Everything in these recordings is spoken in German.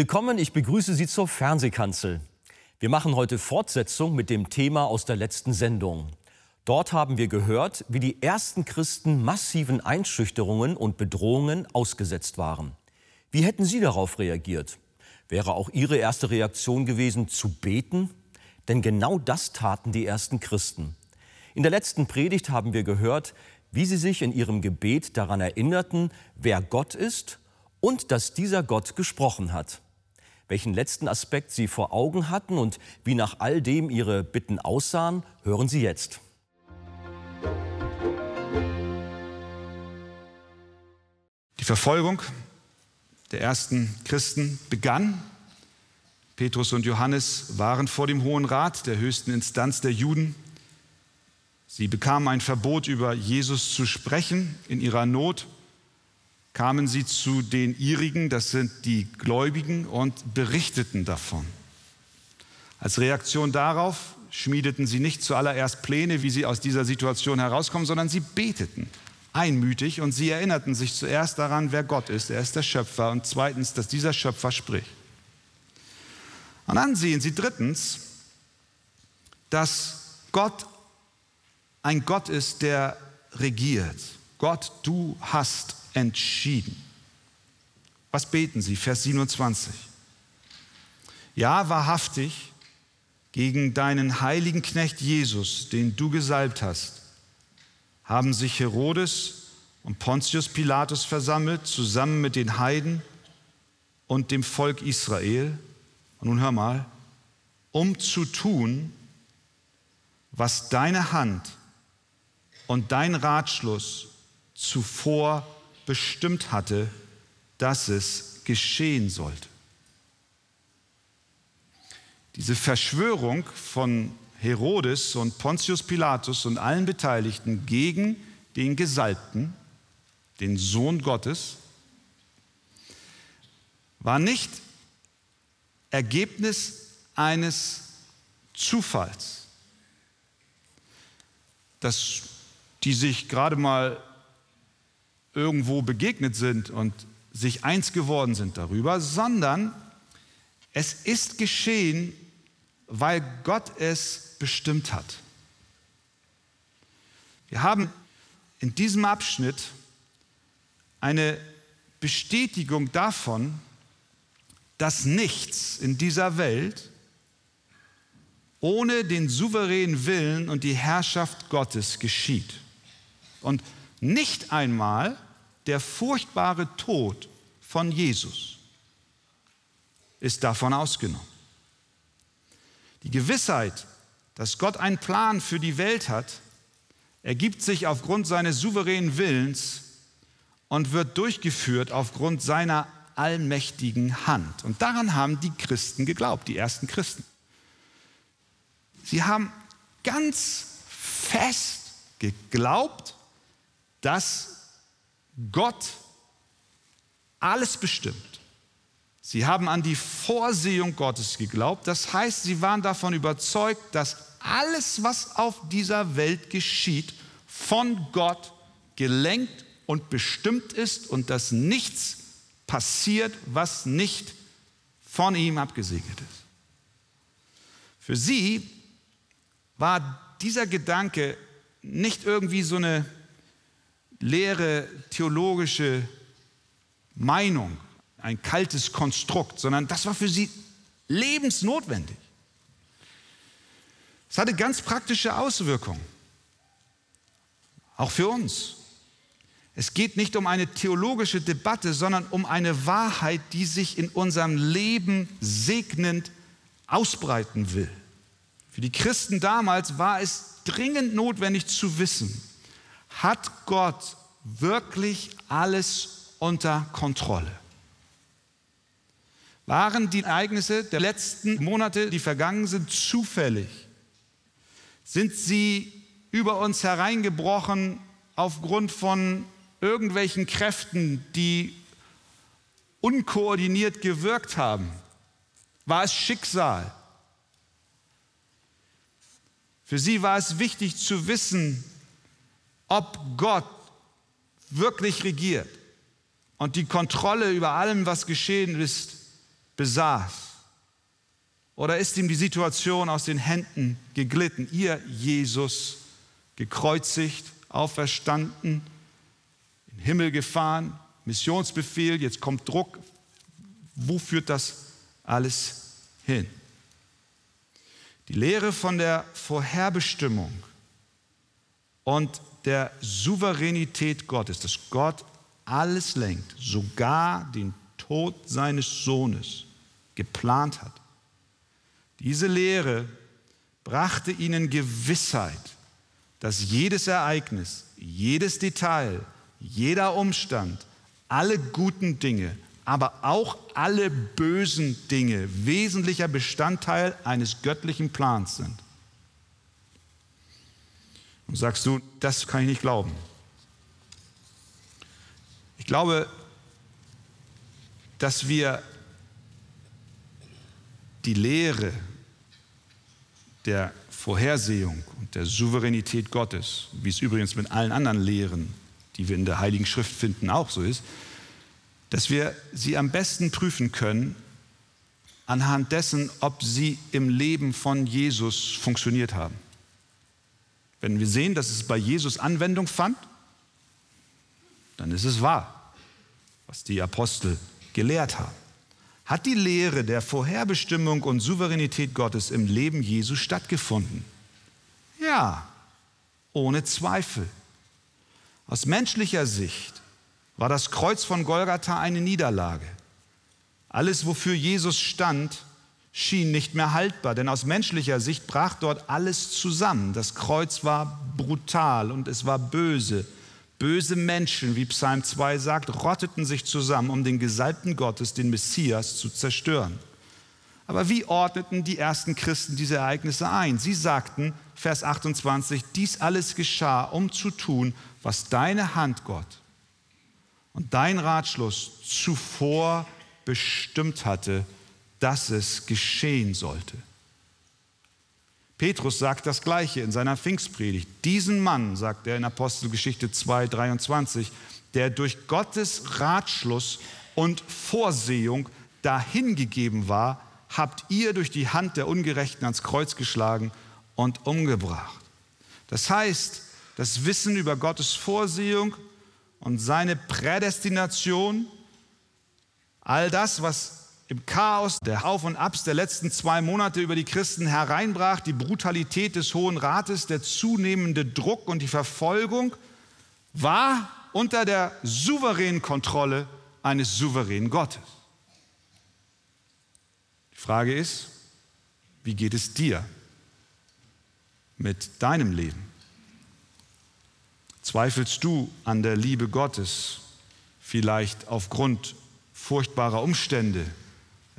Willkommen, ich begrüße Sie zur Fernsehkanzel. Wir machen heute Fortsetzung mit dem Thema aus der letzten Sendung. Dort haben wir gehört, wie die ersten Christen massiven Einschüchterungen und Bedrohungen ausgesetzt waren. Wie hätten Sie darauf reagiert? Wäre auch Ihre erste Reaktion gewesen, zu beten? Denn genau das taten die ersten Christen. In der letzten Predigt haben wir gehört, wie sie sich in ihrem Gebet daran erinnerten, wer Gott ist und dass dieser Gott gesprochen hat. Welchen letzten Aspekt Sie vor Augen hatten und wie nach all dem Ihre Bitten aussahen, hören Sie jetzt. Die Verfolgung der ersten Christen begann. Petrus und Johannes waren vor dem Hohen Rat, der höchsten Instanz der Juden. Sie bekamen ein Verbot, über Jesus zu sprechen in ihrer Not kamen sie zu den ihrigen, das sind die Gläubigen, und berichteten davon. Als Reaktion darauf schmiedeten sie nicht zuallererst Pläne, wie sie aus dieser Situation herauskommen, sondern sie beteten einmütig und sie erinnerten sich zuerst daran, wer Gott ist. Er ist der Schöpfer und zweitens, dass dieser Schöpfer spricht. Und dann sehen sie drittens, dass Gott ein Gott ist, der regiert. Gott, du hast entschieden. Was beten sie? Vers 27. Ja, wahrhaftig, gegen deinen heiligen Knecht Jesus, den du gesalbt hast, haben sich Herodes und Pontius Pilatus versammelt, zusammen mit den Heiden und dem Volk Israel. Und nun hör mal, um zu tun, was deine Hand und dein Ratschluss zuvor bestimmt hatte, dass es geschehen sollte. Diese Verschwörung von Herodes und Pontius Pilatus und allen Beteiligten gegen den Gesalbten, den Sohn Gottes, war nicht Ergebnis eines Zufalls, dass die sich gerade mal irgendwo begegnet sind und sich eins geworden sind darüber, sondern es ist geschehen, weil Gott es bestimmt hat. Wir haben in diesem Abschnitt eine Bestätigung davon, dass nichts in dieser Welt ohne den souveränen Willen und die Herrschaft Gottes geschieht. Und nicht einmal der furchtbare Tod von Jesus ist davon ausgenommen. Die Gewissheit, dass Gott einen Plan für die Welt hat, ergibt sich aufgrund seines souveränen Willens und wird durchgeführt aufgrund seiner allmächtigen Hand. Und daran haben die Christen geglaubt, die ersten Christen. Sie haben ganz fest geglaubt, dass Gott alles bestimmt. Sie haben an die Vorsehung Gottes geglaubt. Das heißt, sie waren davon überzeugt, dass alles, was auf dieser Welt geschieht, von Gott gelenkt und bestimmt ist und dass nichts passiert, was nicht von ihm abgesegnet ist. Für sie war dieser Gedanke nicht irgendwie so eine leere theologische Meinung, ein kaltes Konstrukt, sondern das war für sie lebensnotwendig. Es hatte ganz praktische Auswirkungen, auch für uns. Es geht nicht um eine theologische Debatte, sondern um eine Wahrheit, die sich in unserem Leben segnend ausbreiten will. Für die Christen damals war es dringend notwendig zu wissen, hat Gott wirklich alles unter Kontrolle? Waren die Ereignisse der letzten Monate, die vergangen sind, zufällig? Sind sie über uns hereingebrochen aufgrund von irgendwelchen Kräften, die unkoordiniert gewirkt haben? War es Schicksal? Für sie war es wichtig zu wissen, ob Gott wirklich regiert und die Kontrolle über allem, was geschehen ist, besaß? Oder ist ihm die Situation aus den Händen geglitten? Ihr Jesus gekreuzigt, auferstanden, in den Himmel gefahren, Missionsbefehl, jetzt kommt Druck. Wo führt das alles hin? Die Lehre von der Vorherbestimmung und der Souveränität Gottes, dass Gott alles lenkt, sogar den Tod seines Sohnes geplant hat. Diese Lehre brachte ihnen Gewissheit, dass jedes Ereignis, jedes Detail, jeder Umstand, alle guten Dinge, aber auch alle bösen Dinge wesentlicher Bestandteil eines göttlichen Plans sind. Und sagst du, das kann ich nicht glauben. Ich glaube, dass wir die Lehre der Vorhersehung und der Souveränität Gottes, wie es übrigens mit allen anderen Lehren, die wir in der Heiligen Schrift finden, auch so ist, dass wir sie am besten prüfen können anhand dessen, ob sie im Leben von Jesus funktioniert haben. Wenn wir sehen, dass es bei Jesus Anwendung fand, dann ist es wahr, was die Apostel gelehrt haben. Hat die Lehre der Vorherbestimmung und Souveränität Gottes im Leben Jesu stattgefunden? Ja, ohne Zweifel. Aus menschlicher Sicht war das Kreuz von Golgatha eine Niederlage. Alles, wofür Jesus stand, schien nicht mehr haltbar, denn aus menschlicher Sicht brach dort alles zusammen. Das Kreuz war brutal und es war böse. Böse Menschen, wie Psalm 2 sagt, rotteten sich zusammen, um den Gesalbten Gottes, den Messias, zu zerstören. Aber wie ordneten die ersten Christen diese Ereignisse ein? Sie sagten, Vers 28, dies alles geschah, um zu tun, was deine Hand, Gott, und dein Ratschluss zuvor bestimmt hatte, dass es geschehen sollte. Petrus sagt das Gleiche in seiner Pfingstpredigt. Diesen Mann, sagt er in Apostelgeschichte 2, 23, der durch Gottes Ratschluss und Vorsehung dahingegeben war, habt ihr durch die Hand der Ungerechten ans Kreuz geschlagen und umgebracht. Das heißt, das Wissen über Gottes Vorsehung und seine Prädestination, all das, was im Chaos der Auf und Abs der letzten zwei Monate über die Christen hereinbrach, die Brutalität des Hohen Rates, der zunehmende Druck und die Verfolgung, war unter der souveränen Kontrolle eines souveränen Gottes. Die Frage ist, wie geht es dir mit deinem Leben? Zweifelst du an der Liebe Gottes, vielleicht aufgrund furchtbarer Umstände,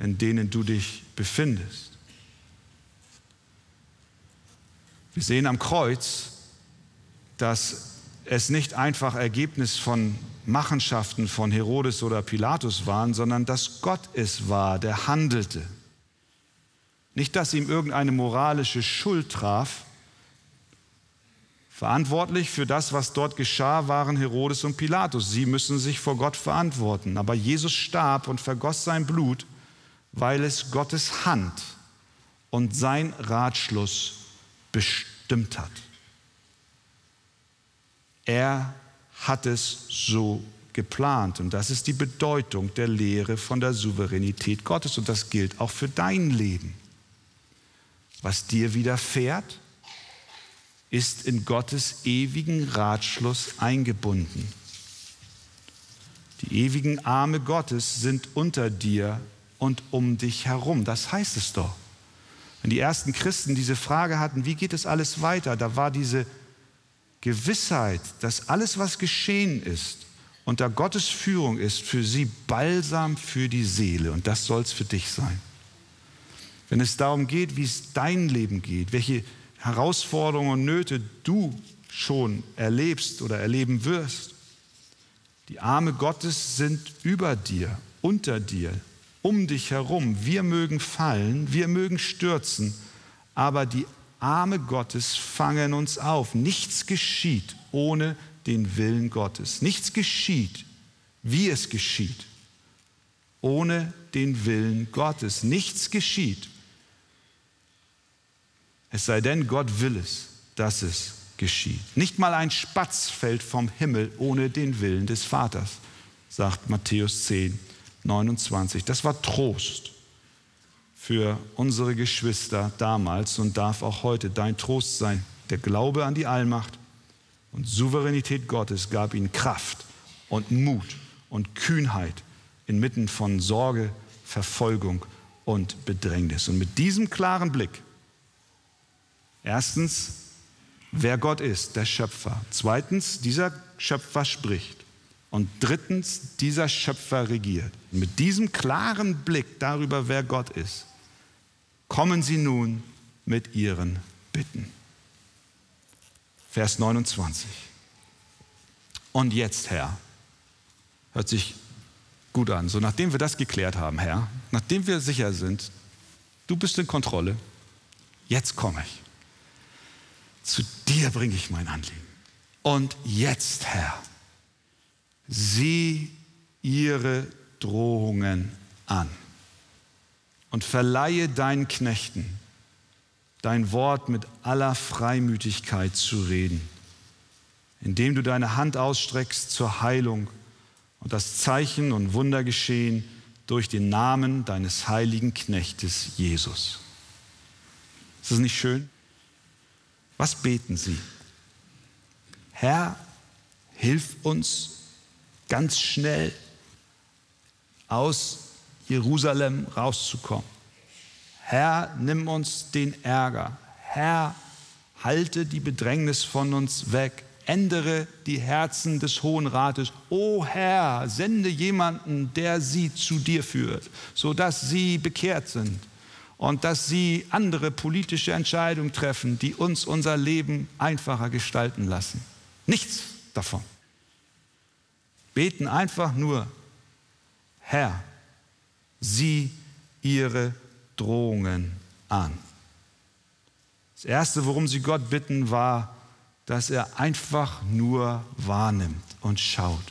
in denen du dich befindest. Wir sehen am Kreuz, dass es nicht einfach Ergebnis von Machenschaften von Herodes oder Pilatus waren, sondern dass Gott es war, der handelte. Nicht, dass ihm irgendeine moralische Schuld traf. Verantwortlich für das, was dort geschah, waren Herodes und Pilatus. Sie müssen sich vor Gott verantworten. Aber Jesus starb und vergoss sein Blut weil es Gottes Hand und sein Ratschluss bestimmt hat. Er hat es so geplant. Und das ist die Bedeutung der Lehre von der Souveränität Gottes. Und das gilt auch für dein Leben. Was dir widerfährt, ist in Gottes ewigen Ratschluss eingebunden. Die ewigen Arme Gottes sind unter dir und um dich herum. Das heißt es doch. Wenn die ersten Christen diese Frage hatten, wie geht es alles weiter, da war diese Gewissheit, dass alles, was geschehen ist, unter Gottes Führung ist, für sie Balsam für die Seele. Und das soll es für dich sein. Wenn es darum geht, wie es dein Leben geht, welche Herausforderungen und Nöte du schon erlebst oder erleben wirst, die Arme Gottes sind über dir, unter dir, um dich herum. Wir mögen fallen, wir mögen stürzen, aber die Arme Gottes fangen uns auf. Nichts geschieht ohne den Willen Gottes. Nichts geschieht, wie es geschieht, ohne den Willen Gottes. Nichts geschieht. Es sei denn, Gott will es, dass es geschieht. Nicht mal ein Spatz fällt vom Himmel ohne den Willen des Vaters, sagt Matthäus 10, 29. Das war Trost für unsere Geschwister damals und darf auch heute dein Trost sein. Der Glaube an die Allmacht und Souveränität Gottes gab ihnen Kraft und Mut und Kühnheit inmitten von Sorge, Verfolgung und Bedrängnis. Und mit diesem klaren Blick, erstens, wer Gott ist, der Schöpfer. Zweitens, dieser Schöpfer spricht. Und drittens, dieser Schöpfer regiert. Mit diesem klaren Blick darüber, wer Gott ist, kommen sie nun mit ihren Bitten. Vers 29. Und jetzt, Herr, hört sich gut an. So, nachdem wir das geklärt haben, Herr, nachdem wir sicher sind, du bist in Kontrolle, jetzt komme ich. Zu dir bringe ich mein Anliegen. Und jetzt, Herr, sieh ihre Drohungen an und verleihe deinen Knechten dein Wort mit aller Freimütigkeit zu reden, indem du deine Hand ausstreckst zur Heilung und das Zeichen und Wunder geschehen durch den Namen deines heiligen Knechtes Jesus. Ist das nicht schön? Was beten sie? Herr, hilf uns ganz schnell aus Jerusalem rauszukommen. Herr, nimm uns den Ärger. Herr, halte die Bedrängnis von uns weg. Ändere die Herzen des Hohen Rates. O Herr, sende jemanden, der sie zu dir führt, sodass sie bekehrt sind und dass sie andere politische Entscheidungen treffen, die uns unser Leben einfacher gestalten lassen. Nichts davon. Beten einfach nur, Herr, sieh ihre Drohungen an. Das Erste, worum sie Gott bitten, war, dass er einfach nur wahrnimmt und schaut.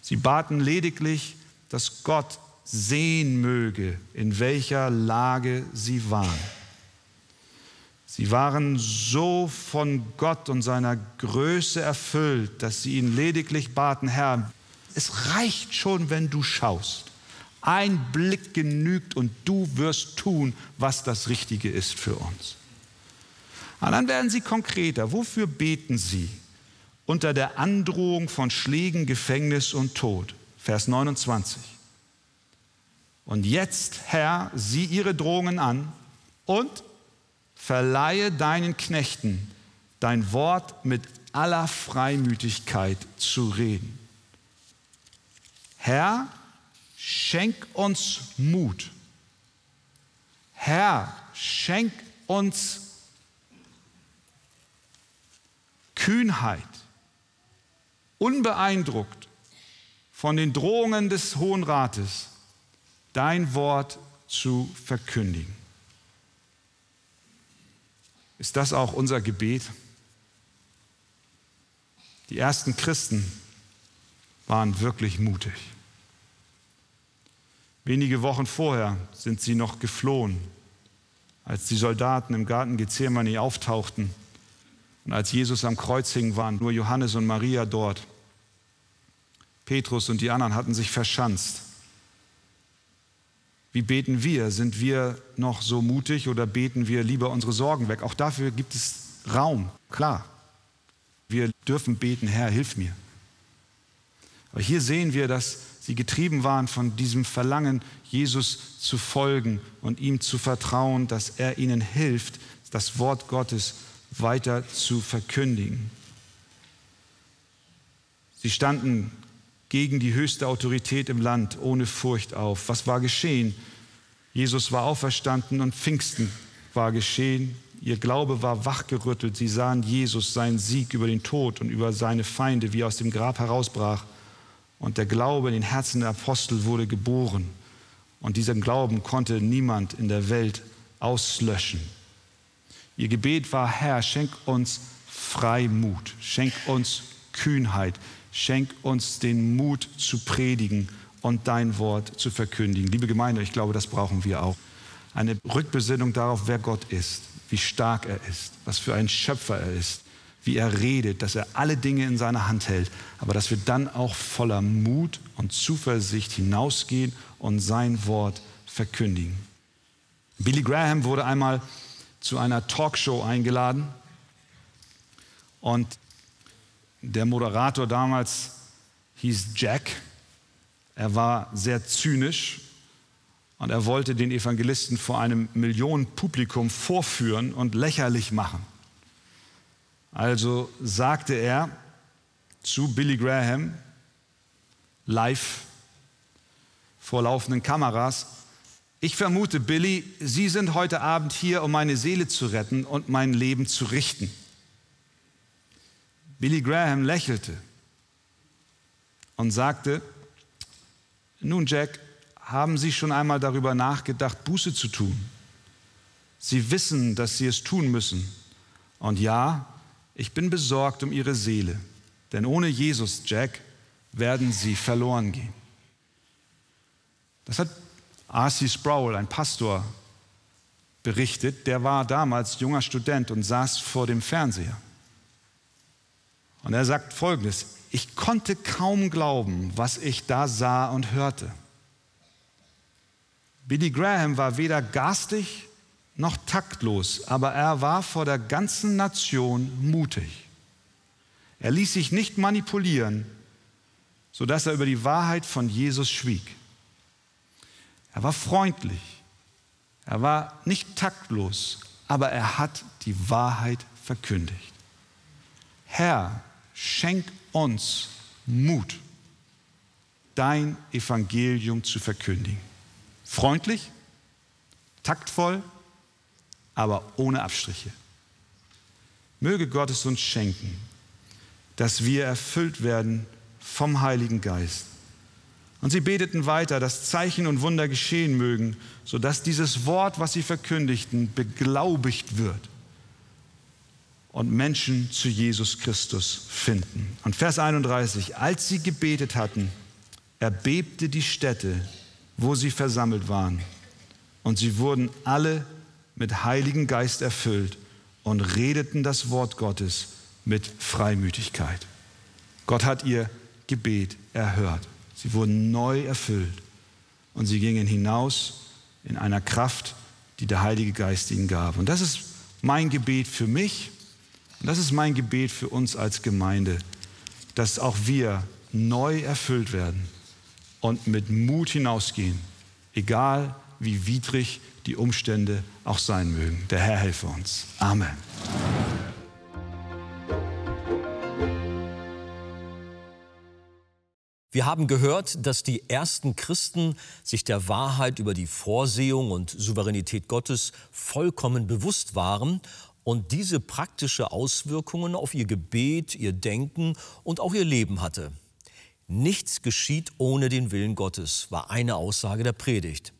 Sie baten lediglich, dass Gott sehen möge, in welcher Lage sie waren. Sie waren so von Gott und seiner Größe erfüllt, dass sie ihn lediglich baten, Herr, es reicht schon, wenn du schaust. Ein Blick genügt und du wirst tun, was das Richtige ist für uns. Und dann werden sie konkreter. Wofür beten sie? Unter der Androhung von Schlägen, Gefängnis und Tod. Vers 29. Und jetzt, Herr, sieh ihre Drohungen an und verleihe deinen Knechten dein Wort mit aller Freimütigkeit zu reden. Herr, schenk uns Mut. Herr, schenk uns Kühnheit, unbeeindruckt von den Drohungen des Hohen Rates, dein Wort zu verkündigen. Ist das auch unser Gebet? Die ersten Christen waren wirklich mutig. Wenige Wochen vorher sind sie noch geflohen, als die Soldaten im Garten Gethsemane auftauchten und als Jesus am Kreuz hing, waren nur Johannes und Maria dort. Petrus und die anderen hatten sich verschanzt. Wie beten wir? Sind wir noch so mutig oder beten wir lieber unsere Sorgen weg? Auch dafür gibt es Raum, klar. Wir dürfen beten, Herr, hilf mir. Aber hier sehen wir, dass sie getrieben waren von diesem Verlangen, Jesus zu folgen und ihm zu vertrauen, dass er ihnen hilft, das Wort Gottes weiter zu verkündigen. Sie standen gegen die höchste Autorität im Land ohne Furcht auf. Was war geschehen? Jesus war auferstanden und Pfingsten war geschehen. Ihr Glaube war wachgerüttelt. Sie sahen Jesus, seinen Sieg über den Tod und über seine Feinde, wie er aus dem Grab herausbrach. Und der Glaube in den Herzen der Apostel wurde geboren. Und diesen Glauben konnte niemand in der Welt auslöschen. Ihr Gebet war, Herr, schenk uns Freimut, schenk uns Kühnheit, schenk uns den Mut zu predigen und dein Wort zu verkündigen. Liebe Gemeinde, ich glaube, das brauchen wir auch. Eine Rückbesinnung darauf, wer Gott ist, wie stark er ist, was für ein Schöpfer er ist, wie er redet, dass er alle Dinge in seiner Hand hält, aber dass wir dann auch voller Mut und Zuversicht hinausgehen und sein Wort verkündigen. Billy Graham wurde einmal zu einer Talkshow eingeladen und der Moderator damals hieß Jack. Er war sehr zynisch und er wollte den Evangelisten vor einem Millionenpublikum vorführen und lächerlich machen. Also sagte er zu Billy Graham live vor laufenden Kameras, ich vermute, Billy, Sie sind heute Abend hier, um meine Seele zu retten und mein Leben zu richten. Billy Graham lächelte und sagte, nun Jack, haben Sie schon einmal darüber nachgedacht, Buße zu tun? Sie wissen, dass Sie es tun müssen. Und ja, ich bin besorgt um ihre Seele, denn ohne Jesus, Jack, werden sie verloren gehen. Das hat R.C. Sproul, ein Pastor, berichtet. Der war damals junger Student und saß vor dem Fernseher. Und er sagt Folgendes, ich konnte kaum glauben, was ich da sah und hörte. Billy Graham war weder garstig noch taktlos, aber er war vor der ganzen Nation mutig. Er ließ sich nicht manipulieren, sodass er über die Wahrheit von Jesus schwieg. Er war freundlich, er war nicht taktlos, aber er hat die Wahrheit verkündigt. Herr, schenk uns Mut, dein Evangelium zu verkündigen. Freundlich, taktvoll, aber ohne Abstriche. Möge Gott es uns schenken, dass wir erfüllt werden vom Heiligen Geist. Und sie beteten weiter, dass Zeichen und Wunder geschehen mögen, sodass dieses Wort, was sie verkündigten, beglaubigt wird und Menschen zu Jesus Christus finden. Und Vers 31, als sie gebetet hatten, erbebte die Stätte, wo sie versammelt waren, und sie wurden alle mit Heiligen Geist erfüllt und redeten das Wort Gottes mit Freimütigkeit. Gott hat ihr Gebet erhört. Sie wurden neu erfüllt und sie gingen hinaus in einer Kraft, die der Heilige Geist ihnen gab. Und das ist mein Gebet für mich und das ist mein Gebet für uns als Gemeinde, dass auch wir neu erfüllt werden und mit Mut hinausgehen, egal wie widrig die Umstände auch sein mögen. Der Herr helfe uns. Amen. Wir haben gehört, dass die ersten Christen sich der Wahrheit über die Vorsehung und Souveränität Gottes vollkommen bewusst waren und diese praktische Auswirkungen auf ihr Gebet, ihr Denken und auch ihr Leben hatte. Nichts geschieht ohne den Willen Gottes, war eine Aussage der Predigt.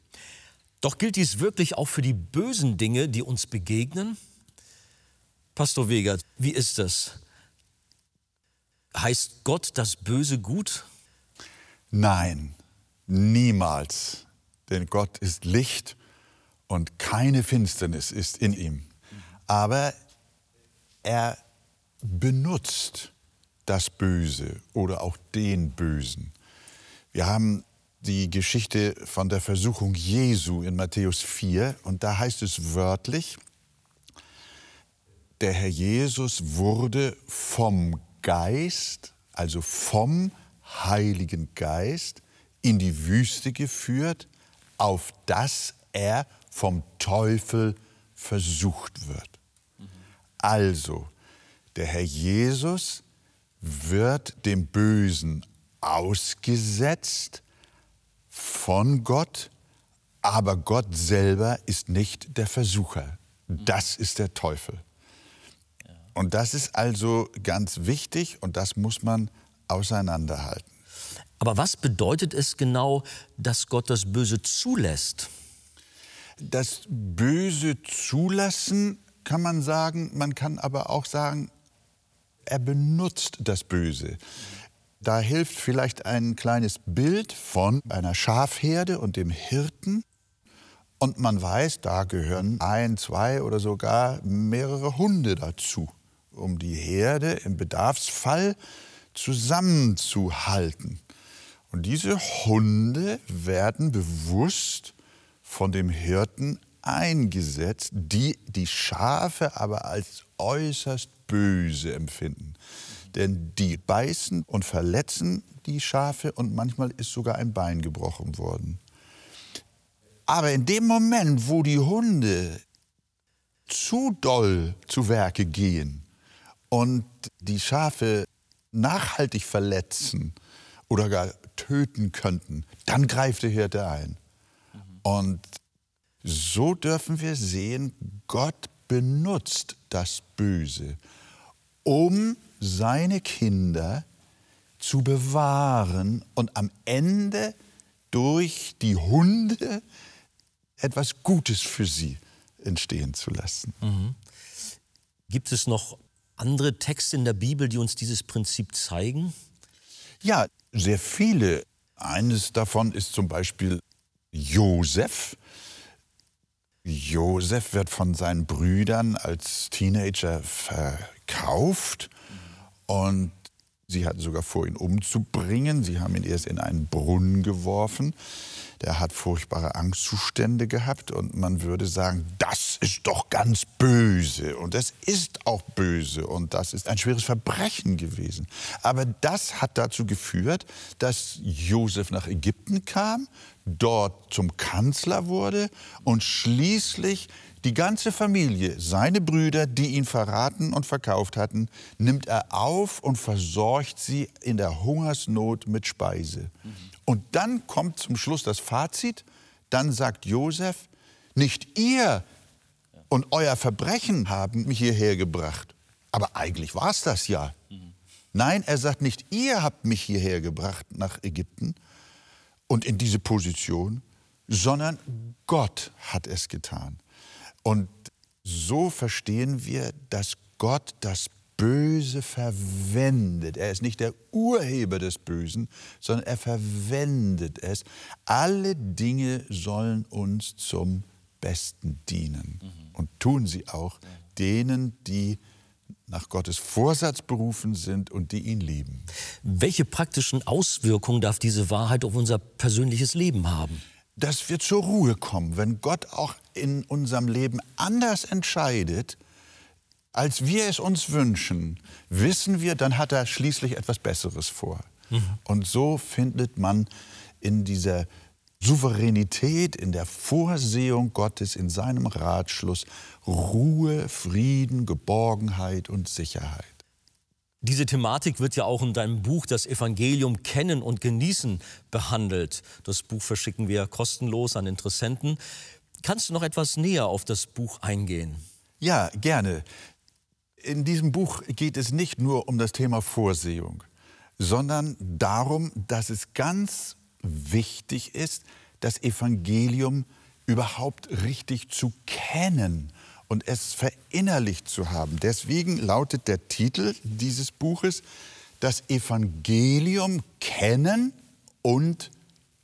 Doch gilt dies wirklich auch für die bösen Dinge, die uns begegnen? Pastor Wegert, wie ist das? Heißt Gott das Böse gut? Nein, niemals. Denn Gott ist Licht und keine Finsternis ist in ihm. Aber er benutzt das Böse oder auch den Bösen. Wir haben die Geschichte von der Versuchung Jesu in Matthäus 4 und da heißt es wörtlich, der Herr Jesus wurde vom Geist, also vom Heiligen Geist, in die Wüste geführt, auf dass er vom Teufel versucht wird. Also, der Herr Jesus wird dem Bösen ausgesetzt, von Gott, aber Gott selber ist nicht der Versucher. Das ist der Teufel. Und das ist also ganz wichtig und das muss man auseinanderhalten. Aber was bedeutet es genau, dass Gott das Böse zulässt? Das Böse zulassen kann man sagen, man kann aber auch sagen, er benutzt das Böse. Da hilft vielleicht ein kleines Bild von einer Schafherde und dem Hirten. Und man weiß, da gehören ein, zwei oder sogar mehrere Hunde dazu, um die Herde im Bedarfsfall zusammenzuhalten. Und diese Hunde werden bewusst von dem Hirten eingesetzt, die die Schafe aber als äußerst böse empfinden. Denn die beißen und verletzen die Schafe und manchmal ist sogar ein Bein gebrochen worden. Aber in dem Moment, wo die Hunde zu doll zu Werke gehen und die Schafe nachhaltig verletzen oder gar töten könnten, dann greift der Hirte ein. Und so dürfen wir sehen, Gott benutzt das Böse, um seine Kinder zu bewahren und am Ende durch die Hunde etwas Gutes für sie entstehen zu lassen. Mhm. Gibt es noch andere Texte in der Bibel, die uns dieses Prinzip zeigen? Ja, sehr viele. Eines davon ist zum Beispiel Josef. Josef wird von seinen Brüdern als Teenager verkauft und sie hatten sogar vor, ihn umzubringen. Sie haben ihn erst in einen Brunnen geworfen. Der hat furchtbare Angstzustände gehabt und man würde sagen, das ist doch ganz böse und es ist auch böse und das ist ein schweres Verbrechen gewesen. Aber das hat dazu geführt, dass Josef nach Ägypten kam, dort zum Kanzler wurde und schließlich die ganze Familie, seine Brüder, die ihn verraten und verkauft hatten, nimmt er auf und versorgt sie in der Hungersnot mit Speise. Mhm. Und dann kommt zum Schluss das Fazit, dann sagt Josef, nicht ihr und euer Verbrechen haben mich hierher gebracht. Aber eigentlich war es das ja. Nein, er sagt nicht, ihr habt mich hierher gebracht nach Ägypten und in diese Position, sondern Gott hat es getan. Und so verstehen wir, dass Gott das Böse verwendet. Er ist nicht der Urheber des Bösen, sondern er verwendet es. Alle Dinge sollen uns zum Besten dienen. Mhm. Und tun sie auch denen, die nach Gottes Vorsatz berufen sind und die ihn lieben. Welche praktischen Auswirkungen darf diese Wahrheit auf unser persönliches Leben haben? Dass wir zur Ruhe kommen, wenn Gott auch in unserem Leben anders entscheidet, als wir es uns wünschen, wissen wir, dann hat er schließlich etwas Besseres vor. Mhm. Und so findet man in dieser Souveränität, in der Vorsehung Gottes, in seinem Ratschluss Ruhe, Frieden, Geborgenheit und Sicherheit. Diese Thematik wird ja auch in deinem Buch Das Evangelium kennen und genießen behandelt. Das Buch verschicken wir kostenlos an Interessenten. Kannst du noch etwas näher auf das Buch eingehen? Ja, gerne. In diesem Buch geht es nicht nur um das Thema Vorsehung, sondern darum, dass es ganz wichtig ist, das Evangelium überhaupt richtig zu kennen und es verinnerlicht zu haben. Deswegen lautet der Titel dieses Buches Das Evangelium kennen und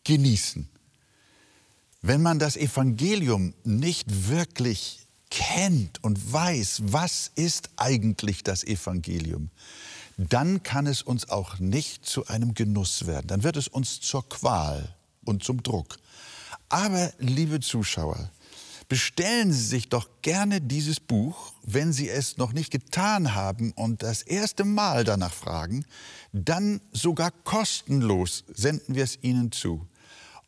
genießen. Wenn man das Evangelium nicht wirklich kennt und weiß, was ist eigentlich das Evangelium, dann kann es uns auch nicht zu einem Genuss werden. Dann wird es uns zur Qual und zum Druck. Aber, liebe Zuschauer, bestellen Sie sich doch gerne dieses Buch, wenn Sie es noch nicht getan haben und das erste Mal danach fragen, dann sogar kostenlos senden wir es Ihnen zu.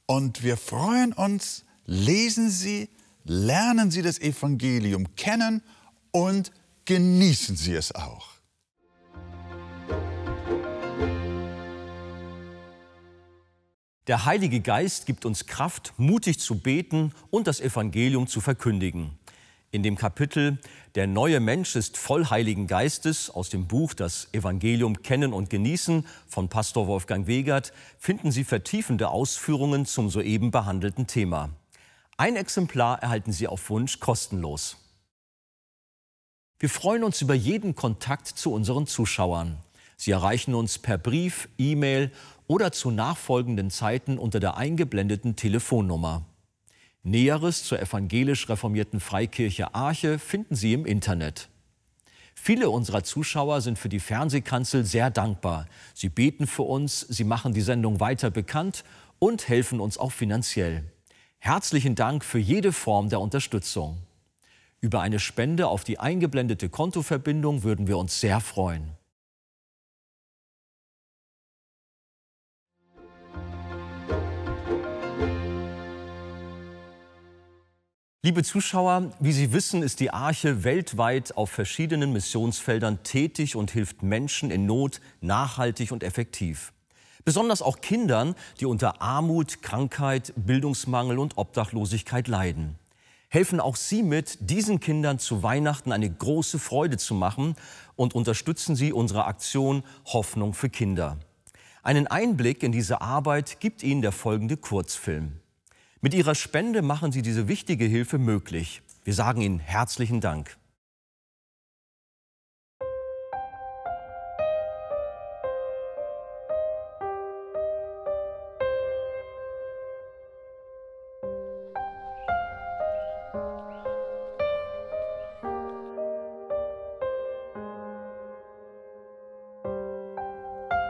Und wir freuen uns, lesen Sie, lernen Sie das Evangelium kennen und genießen Sie es auch. Der Heilige Geist gibt uns Kraft, mutig zu beten und das Evangelium zu verkündigen. In dem Kapitel Der neue Mensch ist voll Heiligen Geistes aus dem Buch Das Evangelium kennen und genießen von Pastor Wolfgang Wegert finden Sie vertiefende Ausführungen zum soeben behandelten Thema. Ein Exemplar erhalten Sie auf Wunsch kostenlos. Wir freuen uns über jeden Kontakt zu unseren Zuschauern. Sie erreichen uns per Brief, E-Mail oder zu nachfolgenden Zeiten unter der eingeblendeten Telefonnummer. Näheres zur evangelisch reformierten Freikirche Arche finden Sie im Internet. Viele unserer Zuschauer sind für die Fernsehkanzel sehr dankbar. Sie beten für uns, sie machen die Sendung weiter bekannt und helfen uns auch finanziell. Herzlichen Dank für jede Form der Unterstützung. Über eine Spende auf die eingeblendete Kontoverbindung würden wir uns sehr freuen. Liebe Zuschauer, wie Sie wissen, ist die Arche weltweit auf verschiedenen Missionsfeldern tätig und hilft Menschen in Not nachhaltig und effektiv. Besonders auch Kindern, die unter Armut, Krankheit, Bildungsmangel und Obdachlosigkeit leiden. Helfen auch Sie mit, diesen Kindern zu Weihnachten eine große Freude zu machen und unterstützen Sie unsere Aktion Hoffnung für Kinder. Einen Einblick in diese Arbeit gibt Ihnen der folgende Kurzfilm. Mit Ihrer Spende machen Sie diese wichtige Hilfe möglich. Wir sagen Ihnen herzlichen Dank.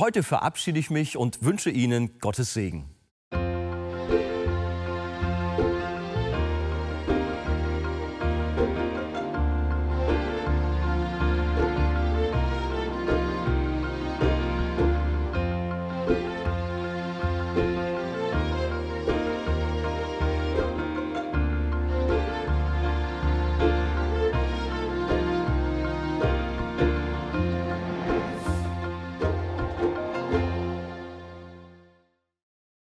Heute verabschiede ich mich und wünsche Ihnen Gottes Segen.